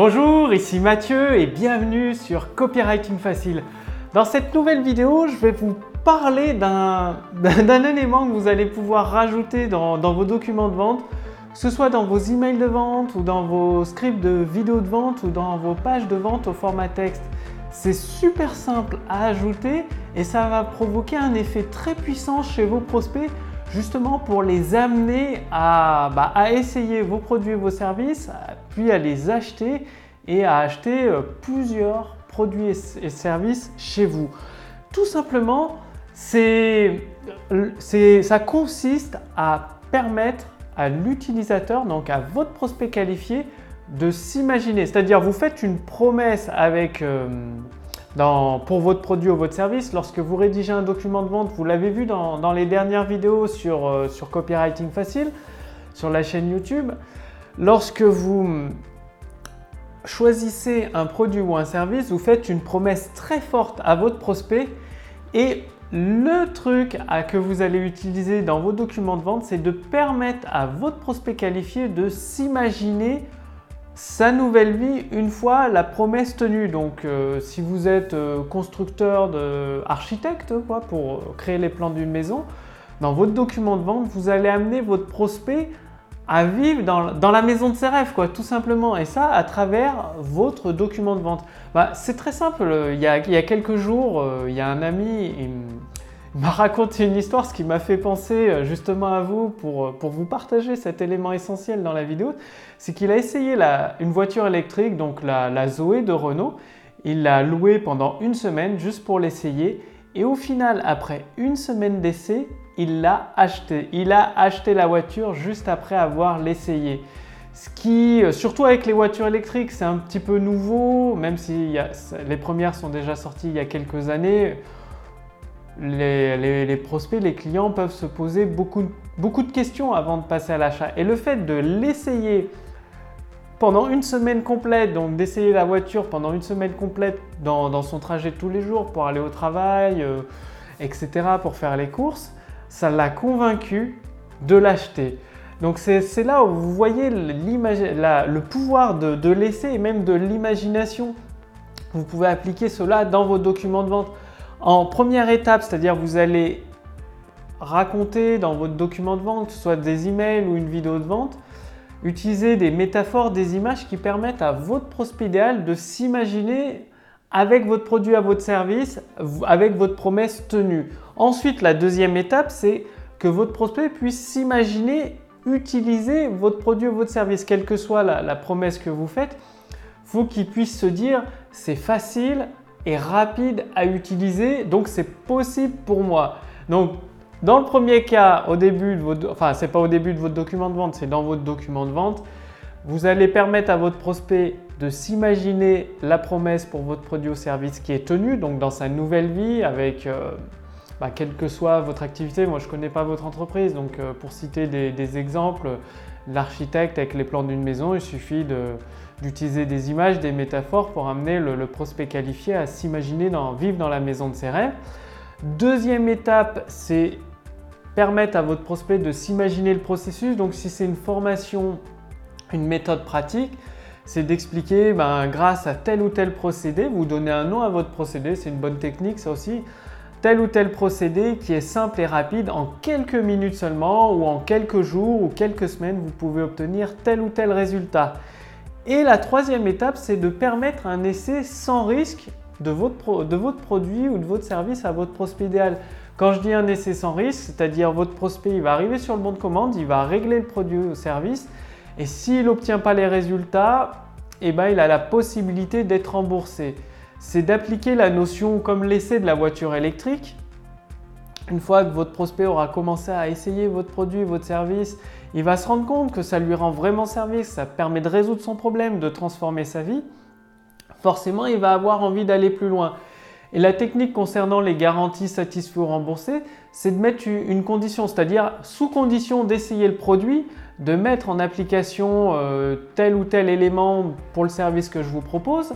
Bonjour, ici Mathieu et bienvenue sur Copywriting Facile. Dans cette nouvelle vidéo, je vais vous parler d'un élément que vous allez pouvoir rajouter dans, vos documents de vente, que ce soit dans vos emails de vente ou dans vos scripts de vidéos de vente ou dans vos pages de vente au format texte. C'est super simple à ajouter et ça va provoquer un effet très puissant chez vos prospects justement pour les amener à, bah, essayer vos produits et vos services, à les acheter et à acheter euh, plusieurs produits et services chez vous. Tout simplement, c'est, ça consiste à permettre à l'utilisateur, donc à votre prospect qualifié, de s'imaginer. C'est-à-dire, vous faites une promesse avec, euh, pour votre produit ou votre service. Lorsque vous rédigez un document de vente, vous l'avez vu dans, les dernières vidéos sur, euh, sur Copywriting Facile, sur la chaîne YouTube. Lorsque vous choisissez un produit ou un service, vous faites une promesse très forte à votre prospect et le truc que vous allez utiliser dans vos documents de vente, c'est de permettre à votre prospect qualifié de s'imaginer sa nouvelle vie une fois la promesse tenue. Donc euh, si vous êtes euh, constructeur, de, architecte quoi, pour créer les plans d'une maison, dans votre document de vente, vous allez amener votre prospect à vivre dans, la maison de ses rêves, quoi, tout simplement. Et ça, à travers votre document de vente. Bah, c'est très simple. Il y, a, quelques jours, euh, il y a un ami, il, m'a raconté une histoire, ce qui m'a fait penser euh, justement à vous pour, euh, pour, vous partager cet élément essentiel dans la vidéo. C'est qu'il a essayé la, une voiture électrique, donc la, la Zoé de Renault. Il l'a louée pendant une semaine juste pour l'essayer. Et au final, après une semaine d'essai, il l'a acheté. Il a acheté la voiture juste après avoir l'essayé. Ce qui, euh, surtout avec les voitures électriques, c'est un petit peu nouveau, même si les premières sont déjà sorties il y a quelques années. Les, prospects, les clients peuvent se poser beaucoup, beaucoup de questions avant de passer à l'achat. Et le fait de l'essayer pendant une semaine complète, donc d'essayer la voiture pendant une semaine complète dans, son trajet tous les jours pour aller au travail, euh, etc., pour faire les courses, ça l'a convaincu de l'acheter. Donc c'est là où vous voyez le pouvoir de, de l'essai et même de l'imagination. Vous pouvez appliquer cela dans vos documents de vente. En première étape, c'est-à-dire vous allez raconter dans votre document de vente, soit des emails ou une vidéo de vente, utiliser des métaphores, des images qui permettent à votre prospect idéal de s'imaginer avec votre produit à votre service, avec votre promesse tenue. Ensuite, la deuxième étape, c'est que votre prospect puisse s'imaginer utiliser votre produit ou votre service, quelle que soit la, promesse que vous faites. Faut qu'il puisse se dire c'est facile et rapide à utiliser, donc c'est possible pour moi. Donc, dans le premier cas, au début de votre, enfin, c'est pas au début de votre document de vente, c'est dans votre document de vente. Vous allez permettre à votre prospect de s'imaginer la promesse pour votre produit ou service qui est tenue, donc dans sa nouvelle vie, avec euh, bah, quelle que soit votre activité. Moi, je ne connais pas votre entreprise, donc euh, pour citer des, exemples, l'architecte avec les plans d'une maison, il suffit d'utiliser des images, des métaphores pour amener le, prospect qualifié à s'imaginer vivre dans la maison de ses rêves. Deuxième étape, c'est permettre à votre prospect de s'imaginer le processus. Donc si c'est une formation, une méthode pratique, c'est d'expliquer ben, grâce à tel ou tel procédé, vous donnez un nom à votre procédé, c'est une bonne technique ça aussi, tel ou tel procédé qui est simple et rapide, en quelques minutes seulement ou en quelques jours ou quelques semaines, vous pouvez obtenir tel ou tel résultat. Et la troisième étape, c'est de permettre un essai sans risque de votre, de votre produit ou de votre service à votre prospect idéal. Quand je dis un essai sans risque, c'est-à-dire votre prospect, va arriver sur le bon de commande, il va régler le produit ou service, et s'il n'obtient pas les résultats, eh ben, il a la possibilité d'être remboursé. C'est d'appliquer la notion comme l'essai de la voiture électrique. Une fois que votre prospect aura commencé à essayer votre produit, votre service, il va se rendre compte que ça lui rend vraiment service, ça permet de résoudre son problème, de transformer sa vie. Forcément, il va avoir envie d'aller plus loin. Et la technique concernant les garanties satisfaites ou remboursées, c'est de mettre une condition, c'est-à-dire sous condition d'essayer le produit, de mettre en application euh, tel ou tel élément pour le service que je vous propose.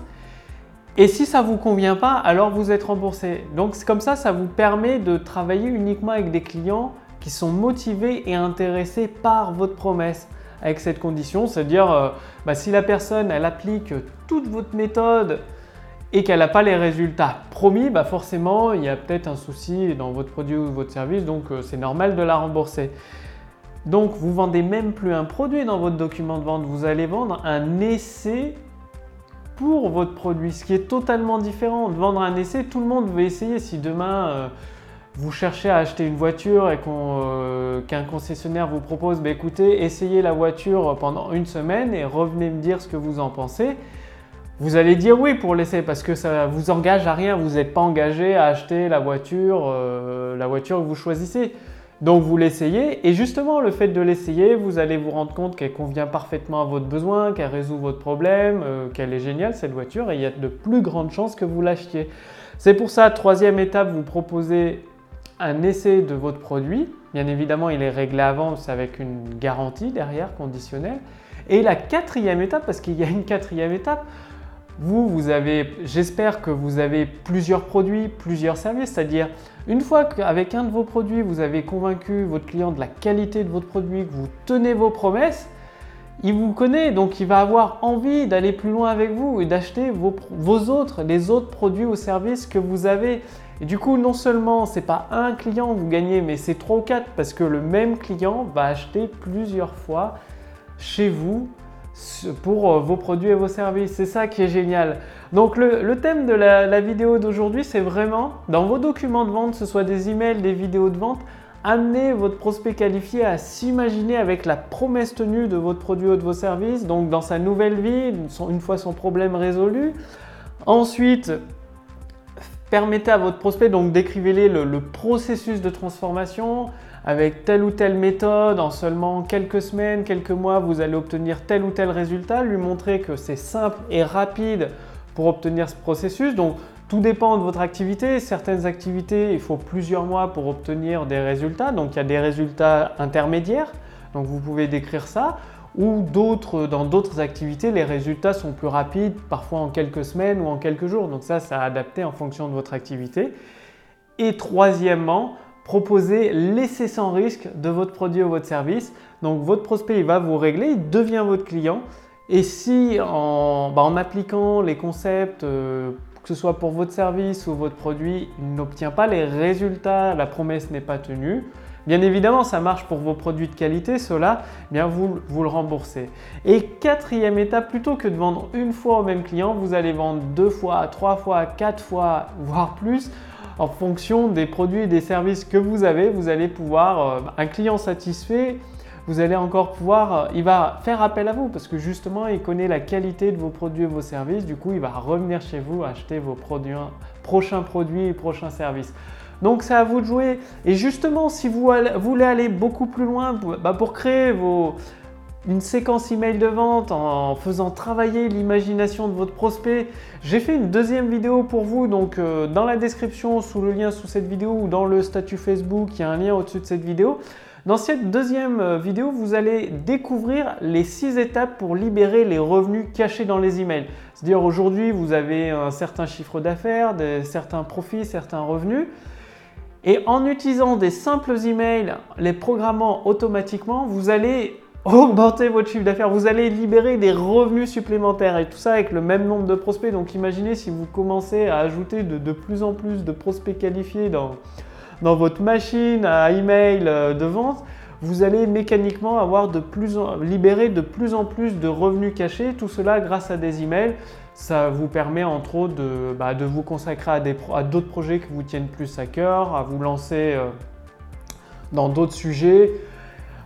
Et si ça ne vous convient pas, alors vous êtes remboursé. Donc comme ça, ça vous permet de travailler uniquement avec des clients qui sont motivés et intéressés par votre promesse. avec cette condition, c'est-à-dire euh, bah, si la personne elle applique toute votre méthode et qu'elle n'a pas les résultats promis, bah forcément il y a peut-être un souci dans votre produit ou votre service, donc euh, c'est normal de la rembourser. Donc vous vendez même plus un produit dans votre document de vente, vous allez vendre un essai pour votre produit, ce qui est totalement différent. De vendre un essai, tout le monde veut essayer. Si demain euh, vous cherchez à acheter une voiture et euh, qu'un concessionnaire vous propose, bah, écoutez, essayez la voiture pendant une semaine et revenez me dire ce que vous en pensez. Vous allez dire oui pour l'essai parce que ça vous engage à rien, vous n'êtes pas engagé à acheter la voiture, euh, la voiture que vous choisissez. Donc vous l'essayez et justement le fait de l'essayer, vous allez vous rendre compte qu'elle convient parfaitement à votre besoin, qu'elle résout votre problème, euh, qu'elle est géniale cette voiture et il y a de plus grandes chances que vous l'achetiez. C'est pour ça, troisième étape, vous proposez un essai de votre produit. Bien évidemment, il est réglé avant, c'est avec une garantie derrière conditionnelle. Et la quatrième étape, parce qu'il y a une quatrième étape, vous, vous avez, j'espère que vous avez plusieurs produits, plusieurs services, c'est-à-dire une fois qu'avec un de vos produits, vous avez convaincu votre client de la qualité de votre produit, que vous tenez vos promesses, il vous connaît, donc il va avoir envie d'aller plus loin avec vous et d'acheter vos, autres, les autres produits ou services que vous avez. Et du coup, non seulement c'est pas un client que vous gagnez, mais c'est trois ou quatre parce que le même client va acheter plusieurs fois chez vous pour euh, vos produits et vos services. C'est ça qui est génial. Donc le, thème de la, vidéo d'aujourd'hui, c'est vraiment dans vos documents de vente, ce soit des emails, des vidéos de vente, amener votre prospect qualifié à s'imaginer avec la promesse tenue de votre produit ou de vos services, donc dans sa nouvelle vie, une fois son problème résolu. Ensuite, permettez à votre prospect, donc décrivez-les le, processus de transformation avec telle ou telle méthode, en seulement quelques semaines, quelques mois, vous allez obtenir tel ou tel résultat, lui montrer que c'est simple et rapide pour obtenir ce processus. Donc tout dépend de votre activité. Certaines activités, il faut plusieurs mois pour obtenir des résultats. Donc il y a des résultats intermédiaires. Donc vous pouvez décrire ça ou d'autres, dans d'autres activités, les résultats sont plus rapides, parfois en quelques semaines ou en quelques jours. Donc ça, ça a adapté en fonction de votre activité. Et troisièmement, proposer l'essai sans risque de votre produit ou votre service. Donc votre prospect, il va vous régler, il devient votre client. Et si en, bah, appliquant les concepts, euh, que ce soit pour votre service ou votre produit, il n'obtient pas les résultats, la promesse n'est pas tenue, Bien évidemment, ça marche pour vos produits de qualité, cela, bien vous, vous le remboursez. Et quatrième étape, plutôt que de vendre une fois au même client, vous allez vendre deux fois, trois fois, quatre fois, voire plus, en fonction des produits et des services que vous avez. Vous allez pouvoir, euh, un client satisfait, vous allez encore pouvoir, euh, il va faire appel à vous parce que justement, il connaît la qualité de vos produits et vos services. Du coup, il va revenir chez vous acheter vos produits, prochains produits et prochains services. Donc c'est à vous de jouer. Et justement, si vous voulez aller beaucoup plus loin bah, pour créer une séquence email de vente en faisant travailler l'imagination de votre prospect. J'ai fait une deuxième vidéo pour vous, donc euh, dans la description, sous le lien sous cette vidéo ou dans le statut Facebook, il y a un lien au-dessus de cette vidéo. Dans cette deuxième euh, vidéo, vous allez découvrir les six étapes pour libérer les revenus cachés dans les emails. C'est-à-dire aujourd'hui, vous avez un certain chiffre d'affaires, certains profits, certains revenus. Et en utilisant des simples emails, les programmant automatiquement, vous allez augmenter votre chiffre d'affaires, vous allez libérer des revenus supplémentaires et tout ça avec le même nombre de prospects. Donc imaginez si vous commencez à ajouter de, plus en plus de prospects qualifiés dans, dans votre machine à email euh, de vente, vous allez mécaniquement avoir de plus en, libérer de plus en plus de revenus cachés, tout cela grâce à des emails. Ça vous permet entre autres de, bah, vous consacrer à d'autres projets qui vous tiennent plus à cœur, à vous lancer euh, dans d'autres sujets.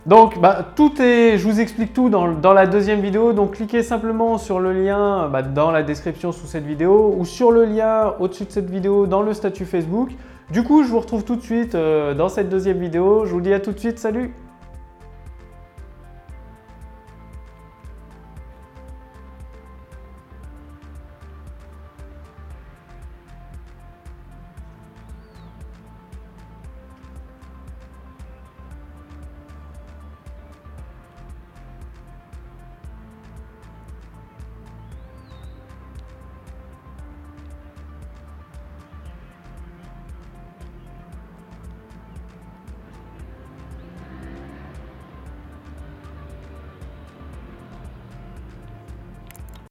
Donc bah, tout est, je vous explique tout dans, la deuxième vidéo. Donc cliquez simplement sur le lien bah, dans la description sous cette vidéo ou sur le lien au-dessus de cette vidéo dans le statut Facebook. Du coup, je vous retrouve tout de suite euh, dans cette deuxième vidéo. Je vous dis à tout de suite, salut